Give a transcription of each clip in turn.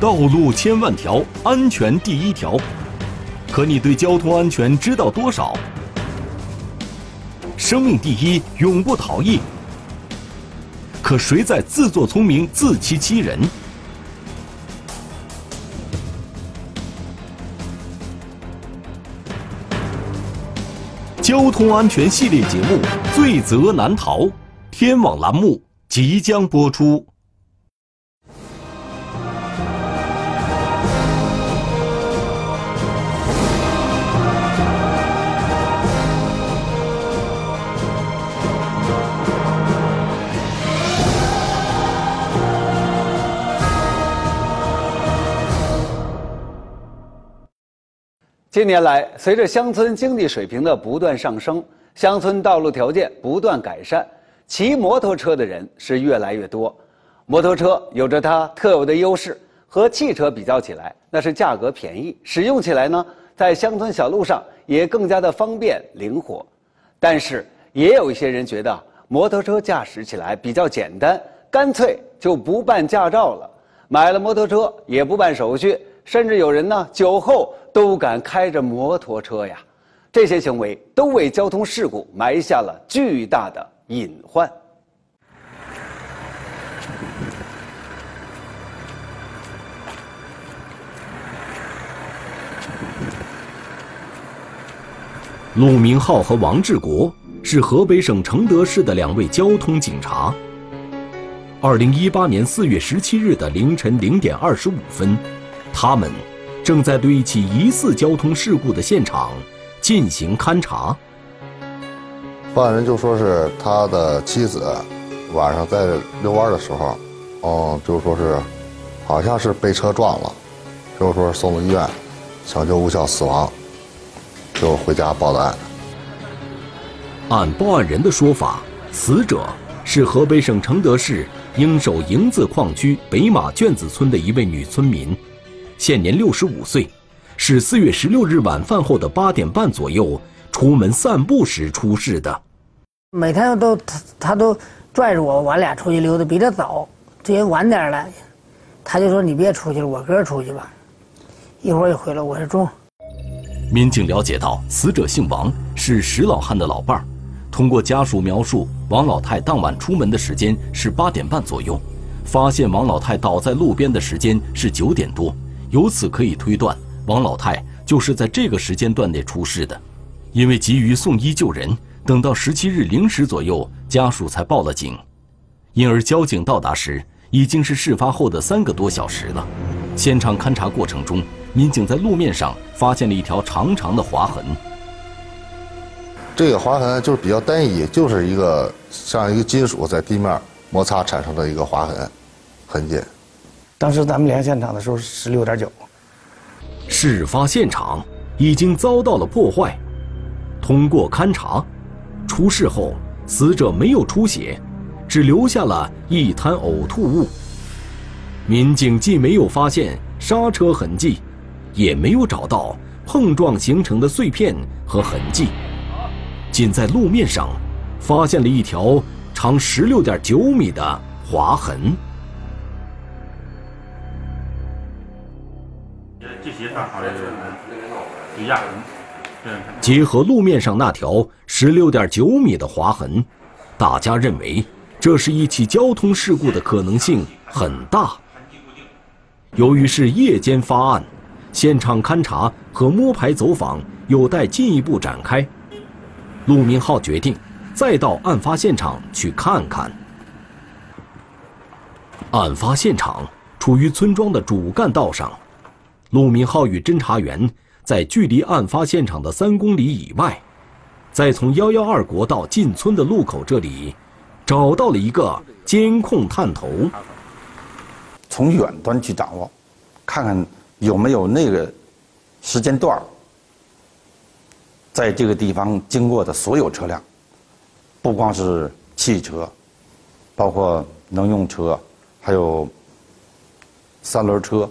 道路千万条，安全第一条。可你对交通安全知道多少？生命第一，永不逃逸。可谁在自作聪明、自欺欺人？交通安全系列节目《罪责难逃》，天网栏目即将播出。近年来，随着乡村经济水平的不断上升，乡村道路条件不断改善，骑摩托车的人是越来越多。摩托车有着它特有的优势，和汽车比较起来，那是价格便宜，使用起来呢，在乡村小路上也更加的方便灵活。但是，也有一些人觉得摩托车驾驶起来比较简单，干脆就不办驾照了，买了摩托车也不办手续。甚至有人呢，酒后都敢开着摩托车呀，这些行为都为交通事故埋下了巨大的隐患。陆明浩和王志国是河北省承德市的两位交通警察。二零一八年四月十七日的凌晨零点二十五分。他们正在对一起疑似交通事故的现场进行勘查。报案人就说是他的妻子晚上在遛弯的时候，嗯，就说是好像是被车撞了，就说送到医院，抢救无效死亡，就回家报的案。按报案人的说法，死者是河北省承德市应寿营子矿区北马圈子村的一位女村民。现年六十五岁，是四月十六日晚饭后的八点半左右出门散步时出事的。每天都他他都拽着我，我俩出去溜达，比他早，这人晚点了，他就说你别出去了，我哥出去吧，一会儿就回来。我说中。民警了解到，死者姓王，是石老汉的老伴儿。通过家属描述，王老太当晚出门的时间是八点半左右，发现王老太倒在路边的时间是九点多。由此可以推断，王老太就是在这个时间段内出事的。因为急于送医救人，等到十七日零时左右，家属才报了警。因而交警到达时，已经是事发后的三个多小时了。现场勘查过程中，民警在路面上发现了一条长长的划痕。这个划痕就是比较单一，就是一个像一个金属在地面摩擦产生的一个划痕痕迹。当时咱们连现场的时候是十六点九。事发现场已经遭到了破坏。通过勘查，出事后死者没有出血，只留下了一滩呕吐物。民警既没有发现刹车痕迹，也没有找到碰撞形成的碎片和痕迹，仅在路面上发现了一条长十六点九米的划痕。结合路面上那条十六点九米的划痕，大家认为这是一起交通事故的可能性很大。由于是夜间发案，现场勘查和摸排走访有待进一步展开。陆明浩决定再到案发现场去看看。案发现场处于村庄的主干道上。陆明浩与侦查员在距离案发现场的三公里以外，在从幺幺二国道进村的路口这里，找到了一个监控探头。从远端去掌握，看看有没有那个时间段在这个地方经过的所有车辆，不光是汽车，包括能用车，还有三轮车。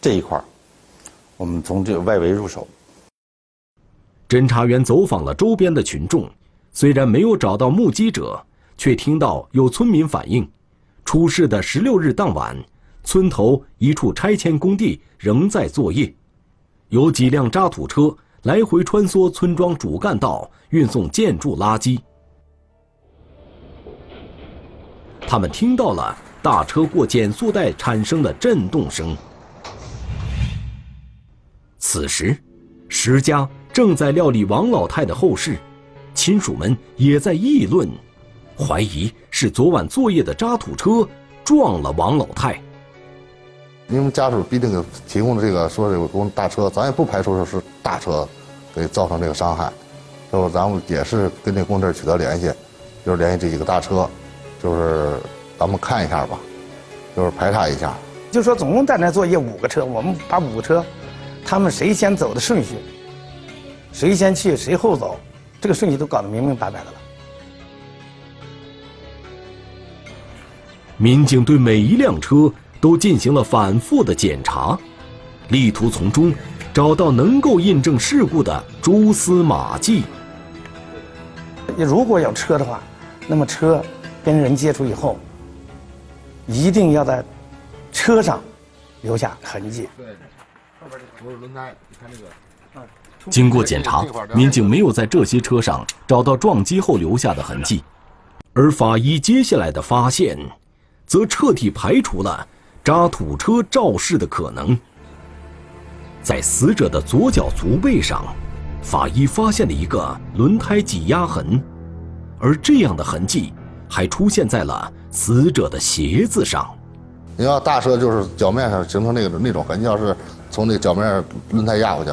这一块我们从这个外围入手。侦查员走访了周边的群众，虽然没有找到目击者，却听到有村民反映，出事的十六日当晚，村头一处拆迁工地仍在作业，有几辆渣土车来回穿梭村庄主干道，运送建筑垃圾。他们听到了大车过减速带产生的震动声。此时，石家正在料理王老太的后事，亲属们也在议论，怀疑是昨晚作业的渣土车撞了王老太。你们家属必定给提供的这个说这个大车，咱也不排除说是大车给造成这个伤害，就咱们也是跟这工地取得联系，就是联系这几个大车，就是咱们看一下吧，就是排查一下。就说总共在那作业五个车，我们把五个车，他们谁先走的顺序，谁先去谁后走，这个顺序都搞得明明白白的了。民警对每一辆车。都进行了反复的检查，力图从中找到能够印证事故的蛛丝马迹。如果有车的话，那么车跟人接触以后，一定要在车上留下痕迹。对，后边这是轮胎，你看这个。经过检查，民警没有在这些车上找到撞击后留下的痕迹，而法医接下来的发现，则彻底排除了。渣土车肇事的可能，在死者的左脚足背上，法医发现了一个轮胎挤压痕，而这样的痕迹还出现在了死者的鞋子上。你要大车就是脚面上形成那个那种痕迹，要是从那个脚面轮胎压过去，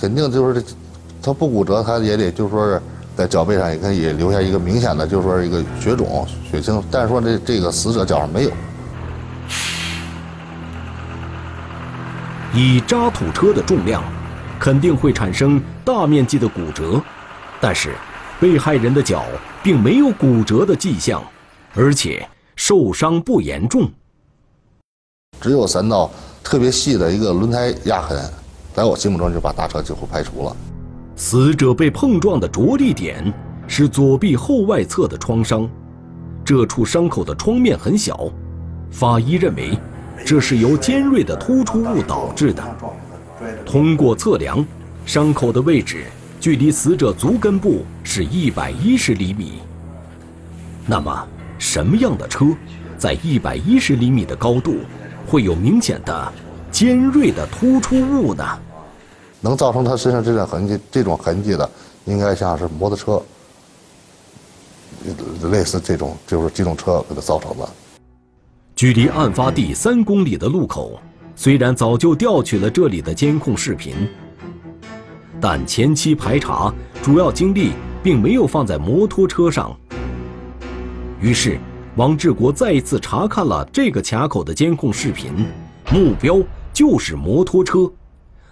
肯定就是这，他不骨折，他也得就是说是在脚背上也可以留下一个明显的，就是说一个血肿、血清。但是说这这个死者脚上没有。以渣土车的重量，肯定会产生大面积的骨折，但是被害人的脚并没有骨折的迹象，而且受伤不严重。只有三道特别细的一个轮胎压痕，在我心目中就把大车几乎排除了。死者被碰撞的着力点是左臂后外侧的创伤，这处伤口的创面很小，法医认为。这是由尖锐的突出物导致的。通过测量，伤口的位置距离死者足根部是一百一十厘米。那么，什么样的车，在一百一十厘米的高度，会有明显的尖锐的突出物呢？能造成他身上这种痕迹、这种痕迹的，应该像是摩托车，类似这种就是机动车给他造成的。距离案发地三公里的路口，虽然早就调取了这里的监控视频，但前期排查主要精力并没有放在摩托车上。于是，王志国再一次查看了这个卡口的监控视频，目标就是摩托车。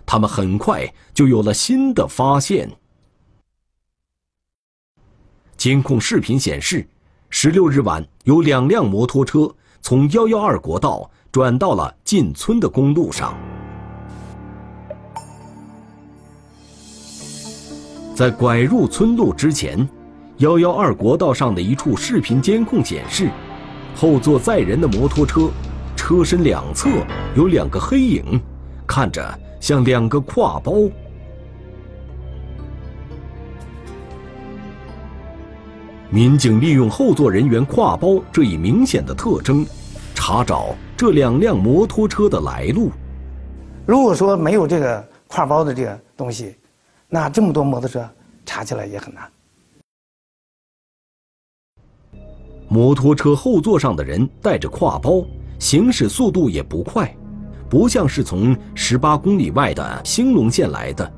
他们很快就有了新的发现。监控视频显示，十六日晚有两辆摩托车。从幺幺二国道转到了进村的公路上，在拐入村路之前，幺幺二国道上的一处视频监控显示，后座载人的摩托车车身两侧有两个黑影，看着像两个挎包。民警利用后座人员挎包这一明显的特征，查找这两辆摩托车的来路。如果说没有这个挎包的这个东西，那这么多摩托车查起来也很难。摩托车后座上的人带着挎包，行驶速度也不快，不像是从十八公里外的兴隆县来的。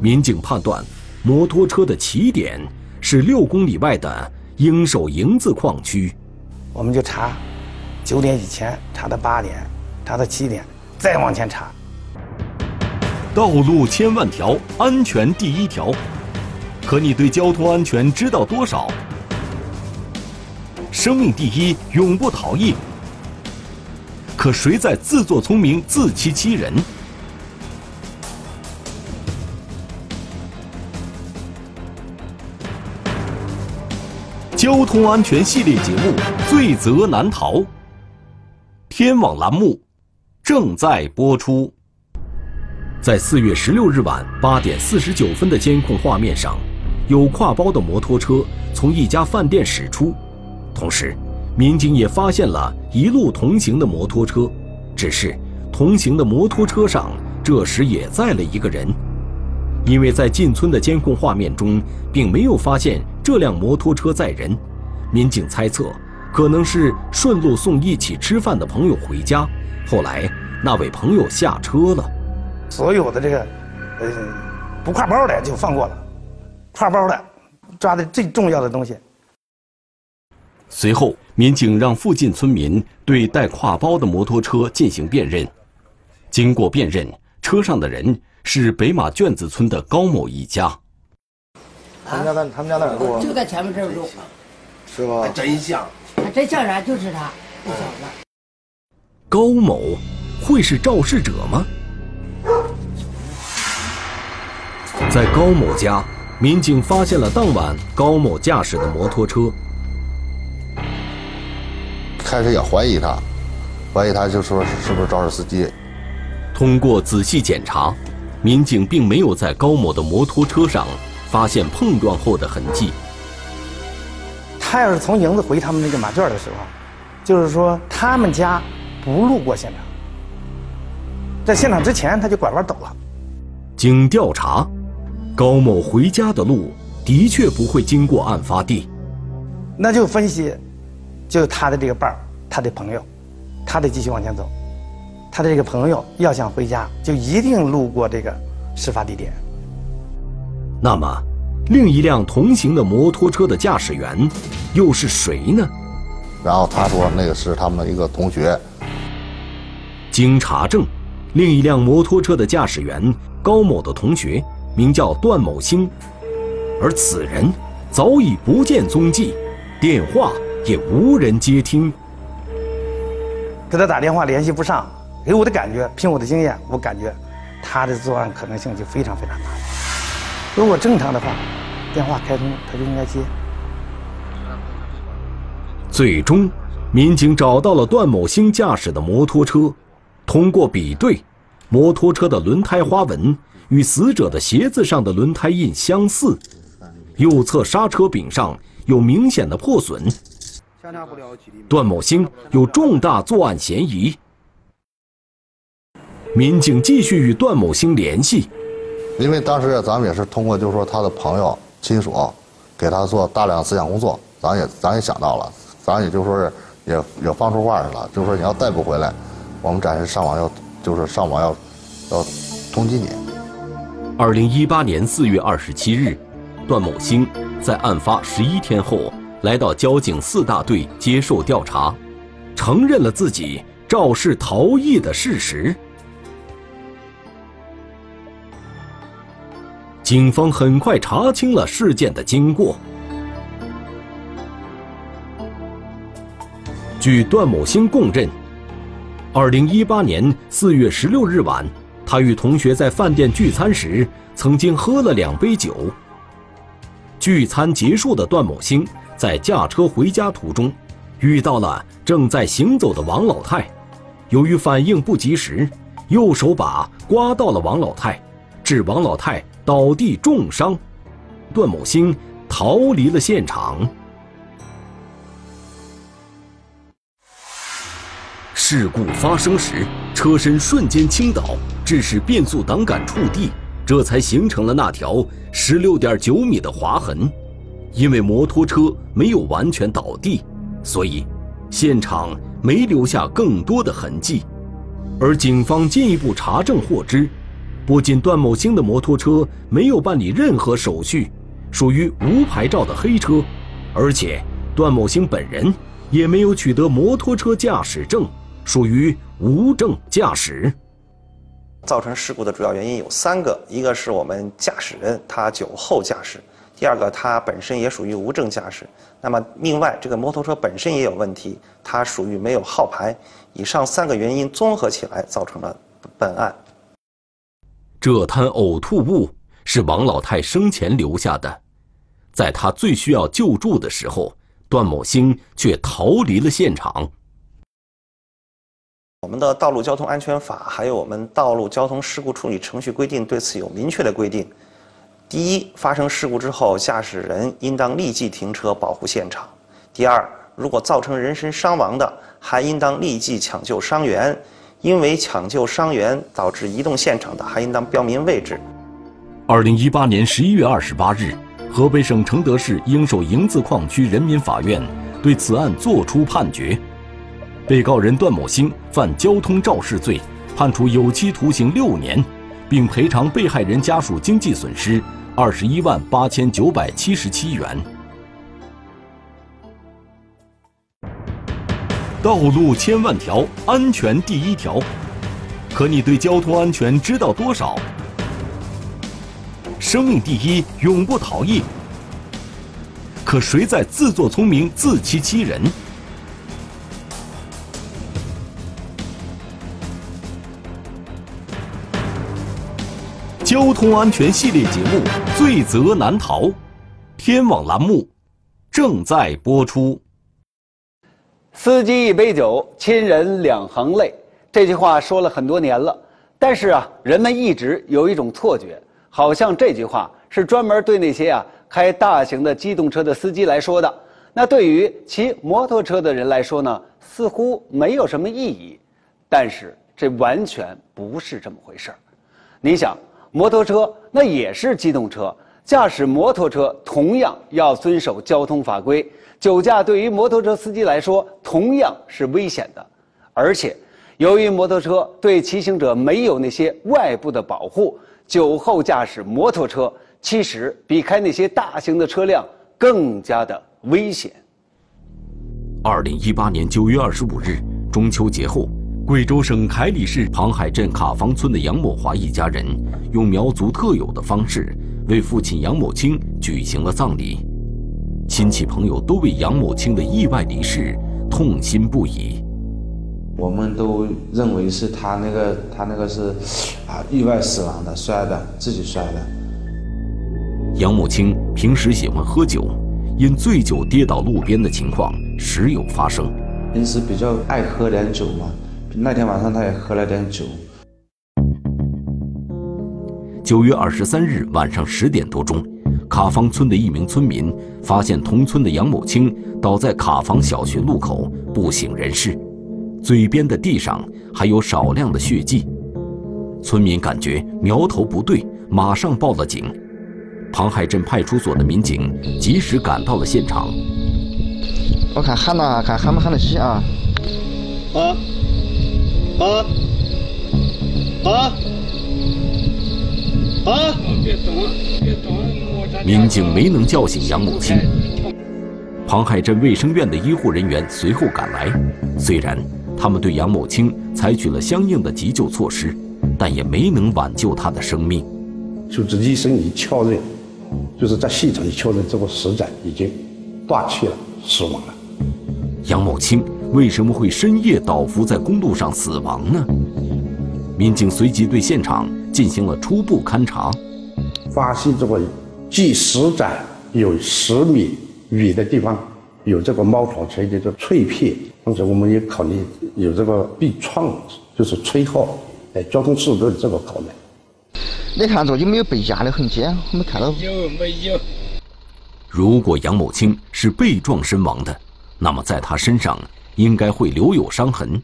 民警判断，摩托车的起点。是六公里外的鹰首营子矿区，我们就查九点以前，查到八点，查到七点，再往前查。道路千万条，安全第一条。可你对交通安全知道多少？生命第一，永不逃逸。可谁在自作聪明、自欺欺人？交通安全系列节目《罪责难逃》。天网栏目正在播出。在四月十六日晚八点四十九分的监控画面上，有挎包的摩托车从一家饭店驶出，同时，民警也发现了一路同行的摩托车，只是同行的摩托车上这时也载了一个人。因为在进村的监控画面中，并没有发现这辆摩托车载人，民警猜测，可能是顺路送一起吃饭的朋友回家，后来那位朋友下车了。所有的这个，呃，不挎包的就放过了，挎包的抓的最重要的东西。随后，民警让附近村民对带挎包的摩托车进行辨认，经过辨认，车上的人。是北马卷子村的高某一家。他们家在他们家在哪住？就在前面这儿住。是吧？还真像。还真像啥？就是他，这小子。高某会是肇事者吗？在高某家，民警发现了当晚高某驾驶的摩托车。开始也怀疑他，怀疑他就说是不是肇事司机。通过仔细检查。民警并没有在高某的摩托车上发现碰撞后的痕迹。他要是从营子回他们那个马圈的时候，就是说他们家不路过现场，在现场之前他就拐弯走了。经调查，高某回家的路的确不会经过案发地。那就分析，就他的这个伴儿，他的朋友，他得继续往前走。他的这个朋友要想回家，就一定路过这个事发地点。那么，另一辆同行的摩托车的驾驶员又是谁呢？然后他说，那个是他们一个同学。经查证，另一辆摩托车的驾驶员高某的同学名叫段某星，而此人早已不见踪迹，电话也无人接听。给他打电话联系不上。给我的感觉，凭我的经验，我感觉他的作案可能性就非常非常大。如果正常的话，电话开通他就应该接。最终，民警找到了段某兴驾驶的摩托车，通过比对，摩托车的轮胎花纹与死者的鞋子上的轮胎印相似，右侧刹车柄上有明显的破损，段某兴有重大作案嫌疑。民警继续与段某兴联系，因为当时咱们也是通过，就是说他的朋友、亲属，给他做大量思想工作，咱也咱也想到了，咱也就说是也也放出话来了，就是说你要再不回来，我们暂时上网要就是上网要要通缉你。二零一八年四月二十七日，段某兴在案发十一天后来到交警四大队接受调查，承认了自己肇事逃逸的事实。警方很快查清了事件的经过。据段某兴供认，二零一八年四月十六日晚，他与同学在饭店聚餐时，曾经喝了两杯酒。聚餐结束的段某兴在驾车回家途中，遇到了正在行走的王老太，由于反应不及时，右手把刮到了王老太，致王老太。倒地重伤，段某兴逃离了现场。事故发生时，车身瞬间倾倒，致使变速挡杆触地，这才形成了那条十六点九米的划痕。因为摩托车没有完全倒地，所以现场没留下更多的痕迹。而警方进一步查证获知。不仅段某兴的摩托车没有办理任何手续，属于无牌照的黑车，而且段某兴本人也没有取得摩托车驾驶证，属于无证驾驶。造成事故的主要原因有三个：一个是我们驾驶人他酒后驾驶；第二个他本身也属于无证驾驶；那么另外这个摩托车本身也有问题，它属于没有号牌。以上三个原因综合起来，造成了本案。这滩呕吐物是王老太生前留下的，在她最需要救助的时候，段某兴却逃离了现场。我们的道路交通安全法还有我们道路交通事故处理程序规定对此有明确的规定。第一，发生事故之后，驾驶人应当立即停车保护现场；第二，如果造成人身伤亡的，还应当立即抢救伤员；因为抢救伤员导致移动现场的，还应当标明位置。二零一八年十一月二十八日，河北省承德市英寿营字矿区人民法院对此案作出判决：被告人段某兴犯交通肇事罪，判处有期徒刑六年，并赔偿被害人家属经济损失。二十一万八千九百七十七元。道路千万条，安全第一条。可你对交通安全知道多少？生命第一，永不逃逸。可谁在自作聪明、自欺欺人？交通安全系列节目《罪责难逃》，天网栏目正在播出。司机一杯酒，亲人两行泪。这句话说了很多年了，但是啊，人们一直有一种错觉，好像这句话是专门对那些啊开大型的机动车的司机来说的。那对于骑摩托车的人来说呢，似乎没有什么意义。但是这完全不是这么回事儿。你想。摩托车那也是机动车，驾驶摩托车同样要遵守交通法规。酒驾对于摩托车司机来说同样是危险的，而且由于摩托车对骑行者没有那些外部的保护，酒后驾驶摩托车其实比开那些大型的车辆更加的危险。二零一八年九月二十五日，中秋节后。贵州省凯里市庞海镇卡房村的杨某华一家人，用苗族特有的方式为父亲杨某清举行了葬礼。亲戚朋友都为杨某清的意外离世痛心不已。我们都认为是他那个他那个是啊意外死亡的，摔的，自己摔的。杨某清平时喜欢喝酒，因醉酒跌倒路边的情况时有发生。平时比较爱喝点酒嘛。那天晚上，他也喝了点酒。九月二十三日晚上十点多钟，卡房村的一名村民发现同村的杨某清倒在卡房小学路口不省人事，嘴边的地上还有少量的血迹。村民感觉苗头不对，马上报了警。庞海镇派出所的民警及时赶到了现场。我看喊呐，看喊没喊得起啊？啊？啊啊啊！别动，别动！民警没能叫醒杨某清。庞海镇卫生院的医护人员随后赶来，虽然他们对杨某清采取了相应的急救措施，但也没能挽救他的生命。就是医生一确认，就是在现场一确认，这个死者已经断气了，死亡了。杨某清。为什么会深夜倒伏在公路上死亡呢？民警随即对现场进行了初步勘查，发现这个距死者有十米远的地方有这个猫头锤的这碎片，同时我们也考虑有这个被撞，就是吹号，哎，交通事故的这个可能。你看着有没有被压的痕迹？我们看到有没有？如果杨某清是被撞身亡的，那么在他身上。应该会留有伤痕，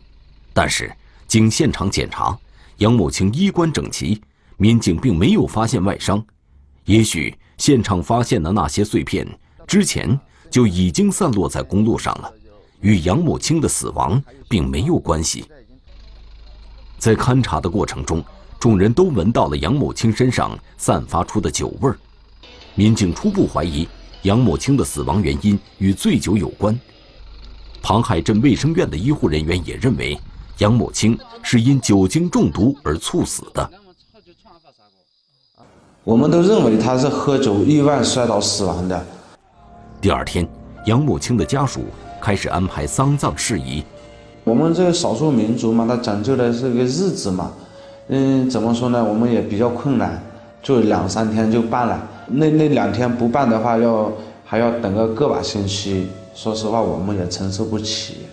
但是经现场检查，杨某清衣冠整齐，民警并没有发现外伤。也许现场发现的那些碎片之前就已经散落在公路上了，与杨某清的死亡并没有关系。在勘查的过程中，众人都闻到了杨某清身上散发出的酒味儿，民警初步怀疑杨某清的死亡原因与醉酒有关。庞海镇卫生院的医护人员也认为，杨某清是因酒精中毒而猝死的。我们都认为他是喝酒意外摔倒死亡的。第二天，杨某清的家属开始安排丧葬事宜。我们这个少数民族嘛，他讲究的是个日子嘛，嗯，怎么说呢？我们也比较困难，就两三天就办了。那那两天不办的话，要还要等个个把星期。说实话，我们也承受不起。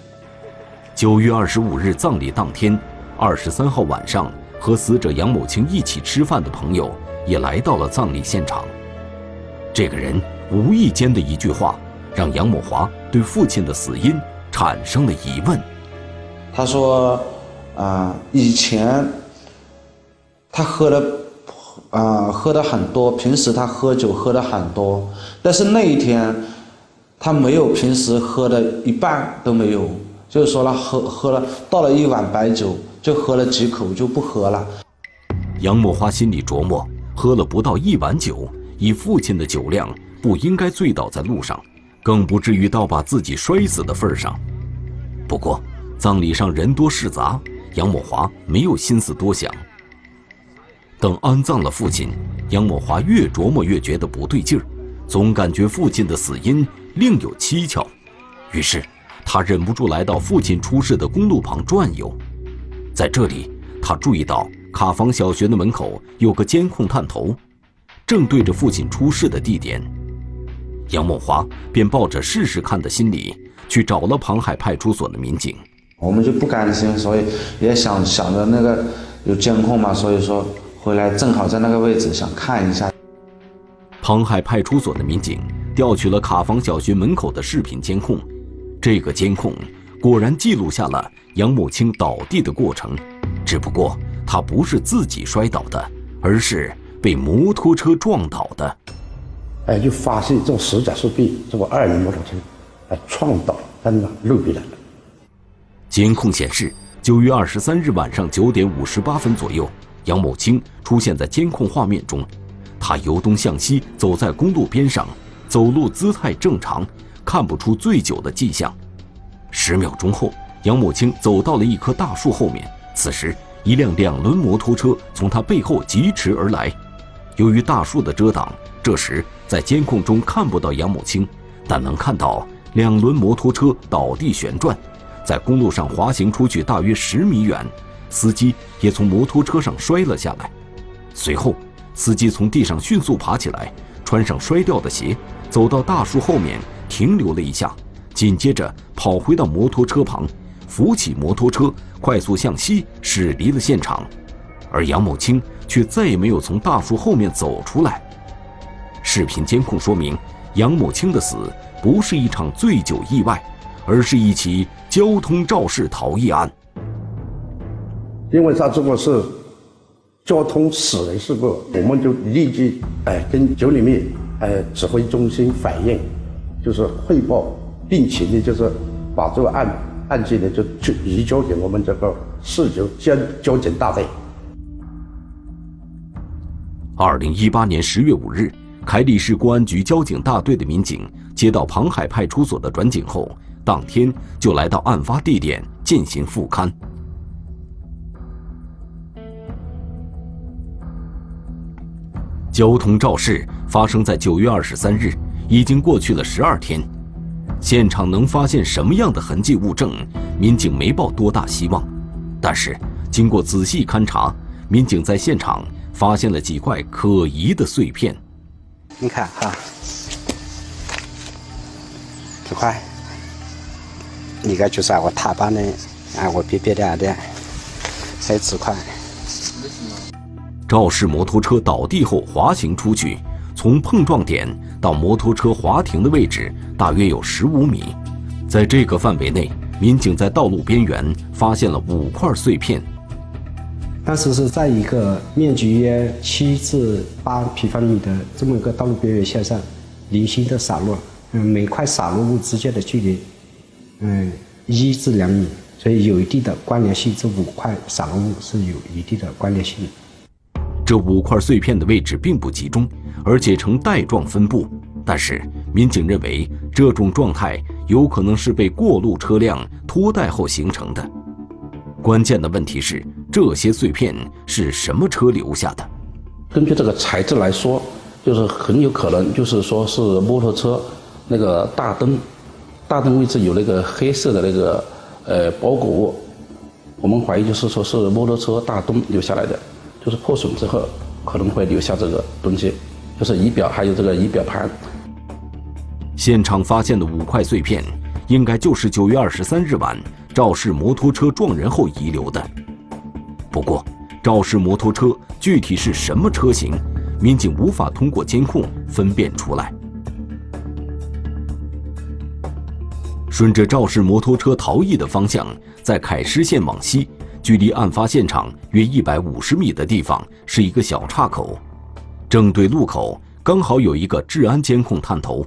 九月二十五日葬礼当天，二十三号晚上和死者杨某清一起吃饭的朋友也来到了葬礼现场。这个人无意间的一句话，让杨某华对父亲的死因产生了疑问。他说：“啊，以前他喝的啊喝的很多，平时他喝酒喝的很多，但是那一天他没有平时喝的一半都没有，就是说了喝喝了倒了一碗白酒，就喝了几口就不喝了。”杨某华心里琢磨，喝了不到一碗酒，以父亲的酒量，不应该醉倒在路上，更不至于到把自己摔死的份上。不过，葬礼上人多势杂，杨某华没有心思多想。等安葬了父亲，杨某华越琢磨越觉得不对劲儿，总感觉父亲的死因另有蹊跷。于是，他忍不住来到父亲出事的公路旁转悠。在这里，他注意到卡房小学的门口有个监控探头，正对着父亲出事的地点。杨梦华便抱着试试看的心理，去找了庞海派出所的民警。我们就不甘心，所以也想想着那个有监控嘛，所以说回来正好在那个位置想看一下。庞海派出所的民警调取了卡房小学门口的视频监控，这个监控果然记录下了杨某清倒地的过程，只不过他不是自己摔倒的，而是被摩托车撞倒的。哎，就发现这个死者是被这个二轮摩托车哎撞倒在那路边了。监控显示，九月二十三日晚上九点五十八分左右，杨某清出现在监控画面中。他由东向西走在公路边上，走路姿态正常，看不出醉酒的迹象。十秒钟后，杨某清走到了一棵大树后面。此时，一辆两轮摩托车从他背后疾驰而来。由于大树的遮挡，这时在监控中看不到杨某清，但能看到两轮摩托车倒地旋转。在公路上滑行出去大约十米远，司机也从摩托车上摔了下来。随后，司机从地上迅速爬起来，穿上摔掉的鞋，走到大树后面停留了一下，紧接着跑回到摩托车旁，扶起摩托车，快速向西驶离了现场。而杨某清却再也没有从大树后面走出来。视频监控说明，杨某清的死不是一场醉酒意外。而是一起交通肇事逃逸案，因为他这个是交通死人事故，我们就立即哎跟九里面呃指挥中心反映，就是汇报，并且呢就是把这个案案件呢就就移交给我们这个市交交交警大队。二零一八年十月五日，凯里市公安局交警大队的民警接到庞海派出所的转警后。当天就来到案发地点进行复勘。交通肇事发生在九月二十三日，已经过去了十二天，现场能发现什么样的痕迹物证，民警没抱多大希望。但是经过仔细勘查，民警在现场发现了几块可疑的碎片。你看哈，这块。应该就是我踏板的，啊，我别别的的，还有纸块。没什么肇事摩托车倒地后滑行出去，从碰撞点到摩托车滑停的位置大约有十五米，在这个范围内，民警在道路边缘发现了五块碎片。当时是在一个面积约七至八平方米的这么一个道路边缘线上，零星的洒落，嗯，每块洒落物之间的距离。嗯，一至两米，所以有一定的关联性。这五块洒落物是有一定的关联性的。这五块碎片的位置并不集中，而且呈带状分布。但是民警认为，这种状态有可能是被过路车辆拖带后形成的。关键的问题是，这些碎片是什么车留下的？根据这个材质来说，就是很有可能就是说是摩托车那个大灯。大灯位置有那个黑色的那个呃包裹物，我们怀疑就是说是摩托车大灯留下来的，就是破损之后可能会留下这个东西，就是仪表还有这个仪表盘。现场发现的五块碎片，应该就是九月二十三日晚肇事摩托车撞人后遗留的。不过，肇事摩托车具体是什么车型，民警无法通过监控分辨出来。顺着肇事摩托车逃逸的方向，在凯狮县往西，距离案发现场约一百五十米的地方是一个小岔口，正对路口刚好有一个治安监控探头。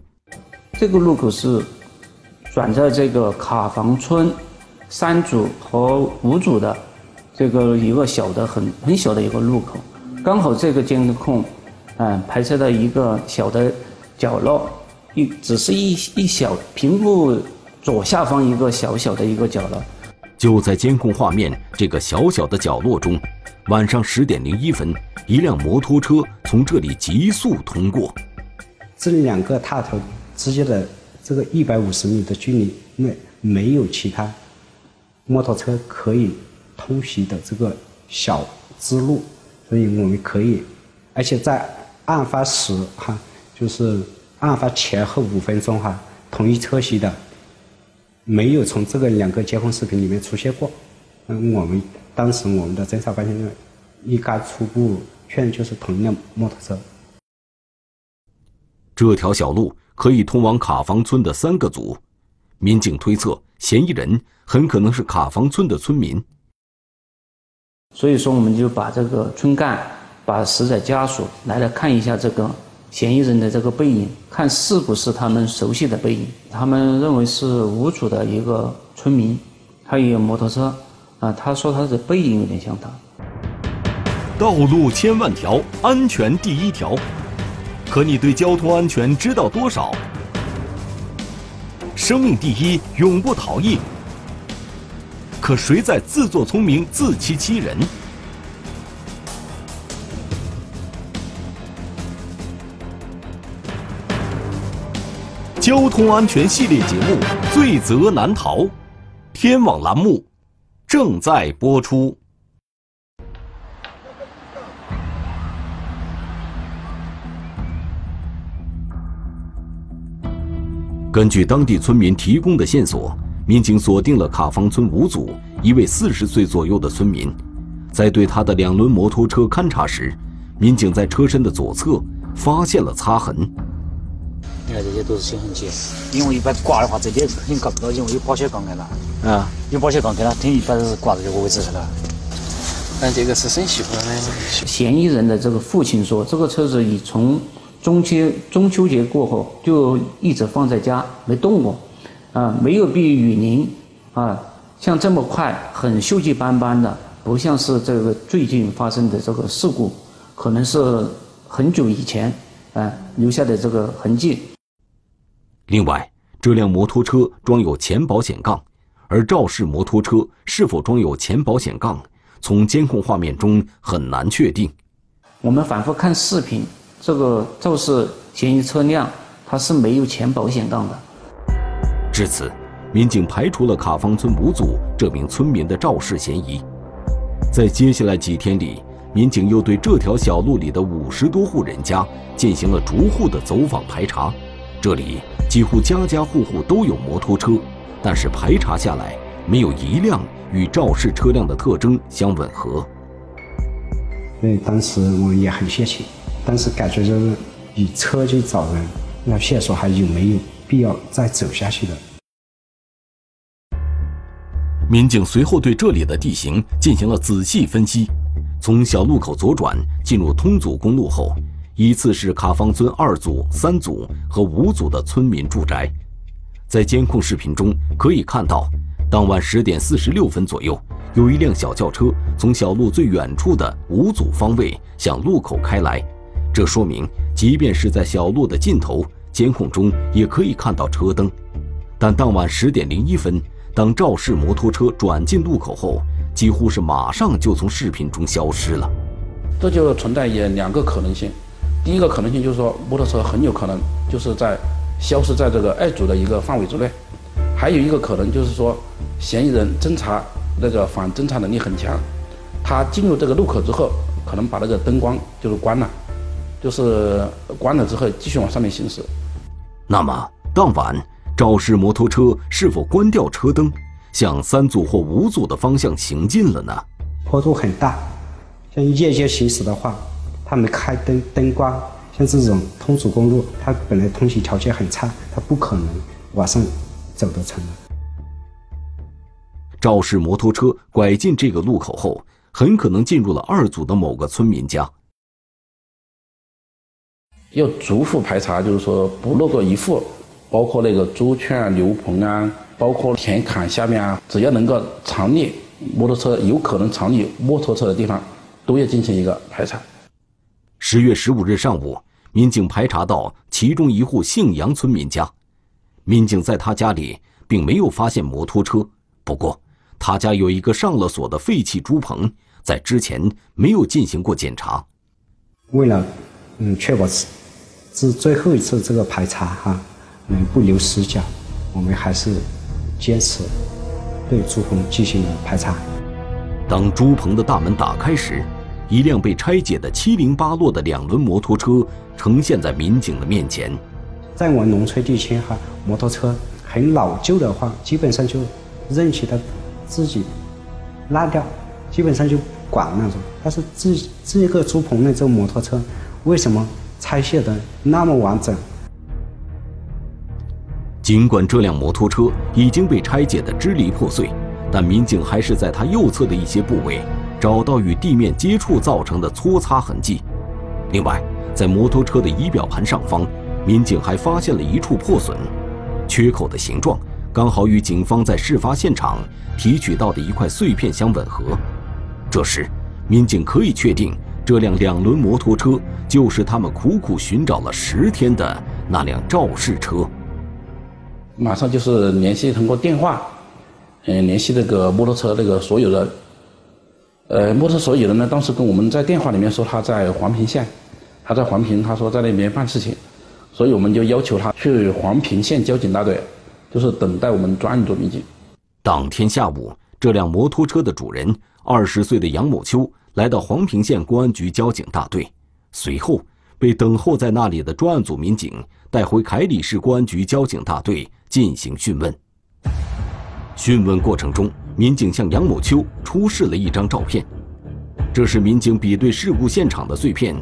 这个路口是转在这个卡房村三组和五组的这个一个小的很很小的一个路口，刚好这个监控，嗯，拍摄到一个小的角落，一只是一一小屏幕。左下方一个小小的一个角落，就在监控画面这个小小的角落中，晚上十点零一分，一辆摩托车从这里急速通过。这两个踏头之间的这个一百五十米的距离内没有其他摩托车可以通行的这个小支路，所以我们可以，而且在案发时哈，就是案发前后五分钟哈，同一车型的。没有从这个两个监控视频里面出现过，嗯，我们当时我们的侦查方向应该初步确认就是同一辆摩托车。这条小路可以通往卡房村的三个组，民警推测嫌疑人很可能是卡房村的村民。所以说，我们就把这个村干、把死者家属来了看一下这个。嫌疑人的这个背影，看是不是他们熟悉的背影？他们认为是吴楚的一个村民，他有摩托车，啊，他说他的背影有点像他。道路千万条，安全第一条。可你对交通安全知道多少？生命第一，永不逃逸。可谁在自作聪明、自欺欺人？交通安全系列节目《罪责难逃》，天网栏目正在播出。根据当地村民提供的线索，民警锁定了卡房村五组一位四十岁左右的村民。在对他的两轮摩托车勘查时，民警在车身的左侧发现了擦痕。你看这些都是新痕迹，因为一般刮的话，这里肯定刮不到，因为有保险杠杆了。啊，有保险杠杆了，肯定一般都是挂在这个位置上了。但这个是生锈了的。嫌疑人的这个父亲说，这个车子已从中秋中秋节过后就一直放在家没动过，啊，没有被雨淋，啊，像这么快很锈迹斑斑的，不像是这个最近发生的这个事故，可能是很久以前啊留下的这个痕迹。另外，这辆摩托车装有前保险杠，而肇事摩托车是否装有前保险杠，从监控画面中很难确定。我们反复看视频，这个肇事嫌疑车辆它是没有前保险杠的。至此，民警排除了卡方村五组这名村民的肇事嫌疑。在接下来几天里，民警又对这条小路里的五十多户人家进行了逐户的走访排查，这里。几乎家家户户都有摩托车，但是排查下来，没有一辆与肇事车辆的特征相吻合。所以当时我也很泄气，但是感觉就是以车去找人，那线索还有没有必要再走下去的？民警随后对这里的地形进行了仔细分析，从小路口左转进入通祖公路后。依次是卡方村二组、三组和五组的村民住宅，在监控视频中可以看到，当晚十点四十六分左右，有一辆小轿车从小路最远处的五组方位向路口开来。这说明，即便是在小路的尽头，监控中也可以看到车灯。但当晚十点零一分，当肇事摩托车转进路口后，几乎是马上就从视频中消失了。这就存在也两个可能性。第一个可能性就是说，摩托车很有可能就是在消失在这个二组的一个范围之内；还有一个可能就是说，嫌疑人侦查那个反侦查能力很强，他进入这个路口之后，可能把那个灯光就是关了，就是关了之后继续往上面行驶。那么当晚肇事摩托车是否关掉车灯？向三组或五组的方向行进了呢？坡度很大，像夜间行驶的话，他们开灯灯光，像这种通祖公路，它本来通行条件很差，它不可能晚上走得成的。肇事摩托车拐进这个路口后，很可能进入了二组的某个村民家。要逐户排查，就是说不落过一户，包括那个猪圈、牛棚啊，包括田坎下面啊，只要能够藏匿摩托车，有可能藏匿摩托车的地方，都要进行一个排查。十月十五日上午，民警排查到其中一户姓杨村民家，民警在他家里并没有发现摩托车，不过他家有一个上了锁的废弃猪棚，在之前没有进行过检查。为了嗯确保是。是最后一次这个排查哈，嗯不留死角，我们还是坚持对猪棚进行排查。当猪棚的大门打开时，一辆被拆解的七零八落的两轮摩托车呈现在民警的面前。在我们农村地区哈，摩托车很老旧的话，基本上就任其它自己烂掉，基本上就管那种。但是这这个猪棚的这个摩托车，为什么？拆卸的那么完整。尽管这辆摩托车已经被拆解的支离破碎，但民警还是在它右侧的一些部位找到与地面接触造成的搓擦痕迹。另外，在摩托车的仪表盘上方，民警还发现了一处破损，缺口的形状刚好与警方在事发现场提取到的一块碎片相吻合。这时，民警可以确定。这辆两轮摩托车就是他们苦苦寻找了十天的那辆肇事车。马上就是联系通过电话，嗯，联系那个摩托车那个所有的。呃，摩托所有人呢，当时跟我们在电话里面说他在黄平县，他在黄平，他说在那边办事情，所以我们就要求他去黄平县交警大队，就是等待我们专案组民警。当天下午，这辆摩托车的主人二十岁的杨某秋。来到黄平县公安局交警大队，随后被等候在那里的专案组民警带回凯里市公安局交警大队进行讯问。讯问过程中，民警向杨某秋出示了一张照片，这是民警比对事故现场的碎片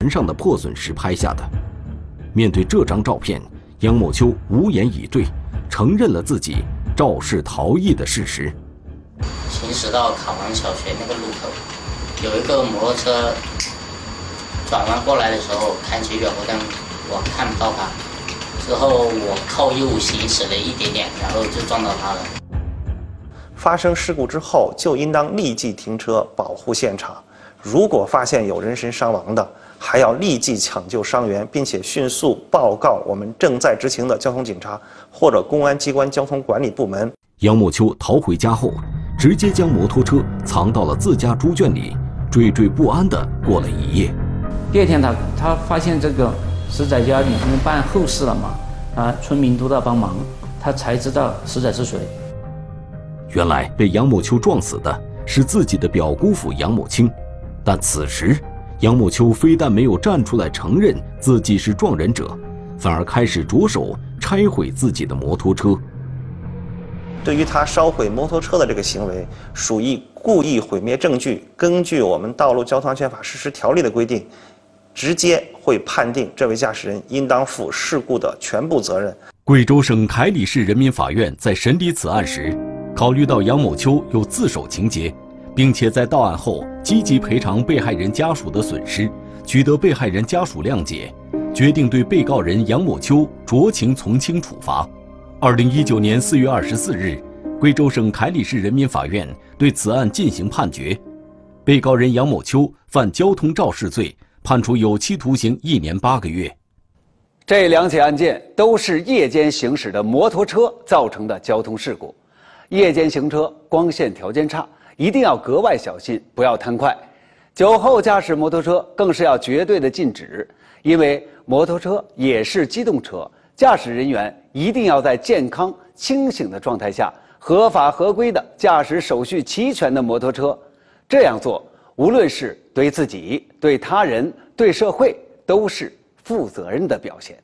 门上的破损时拍下的。面对这张照片，杨某秋无言以对，承认了自己肇事逃逸的事实。行驶到考王小学那个路口，有一个摩托车转弯过来的时候开启远光灯，我看不到他。之后我靠右行驶了一点点，然后就撞到他了。发生事故之后，就应当立即停车保护现场。如果发现有人身伤亡的，还要立即抢救伤员，并且迅速报告我们正在执勤的交通警察或者公安机关交通管理部门。杨某秋逃回家后。直接将摩托车藏到了自家猪圈里，惴惴不安地过了一夜。第二天，他他发现这个死仔家已经办后事了嘛，啊，村民都在帮忙，他才知道死仔是谁。原来被杨某秋撞死的是自己的表姑父杨某清，但此时杨某秋非但没有站出来承认自己是撞人者，反而开始着手拆毁自己的摩托车。对于他烧毁摩托车的这个行为，属于故意毁灭证据。根据我们《道路交通安全法实施条例》的规定，直接会判定这位驾驶人应当负事故的全部责任。贵州省凯里市人民法院在审理此案时，考虑到杨某秋有自首情节，并且在到案后积极赔偿被害人家属的损失，取得被害人家属谅解，决定对被告人杨某秋酌情从轻处罚。二零一九年四月二十四日，贵州省凯里市人民法院对此案进行判决，被告人杨某秋犯交通肇事罪，判处有期徒刑一年八个月。这两起案件都是夜间行驶的摩托车造成的交通事故。夜间行车光线条件差，一定要格外小心，不要贪快。酒后驾驶摩托车更是要绝对的禁止，因为摩托车也是机动车。驾驶人员一定要在健康清醒的状态下，合法合规的驾驶手续齐全的摩托车。这样做，无论是对自己、对他人、对社会，都是负责任的表现。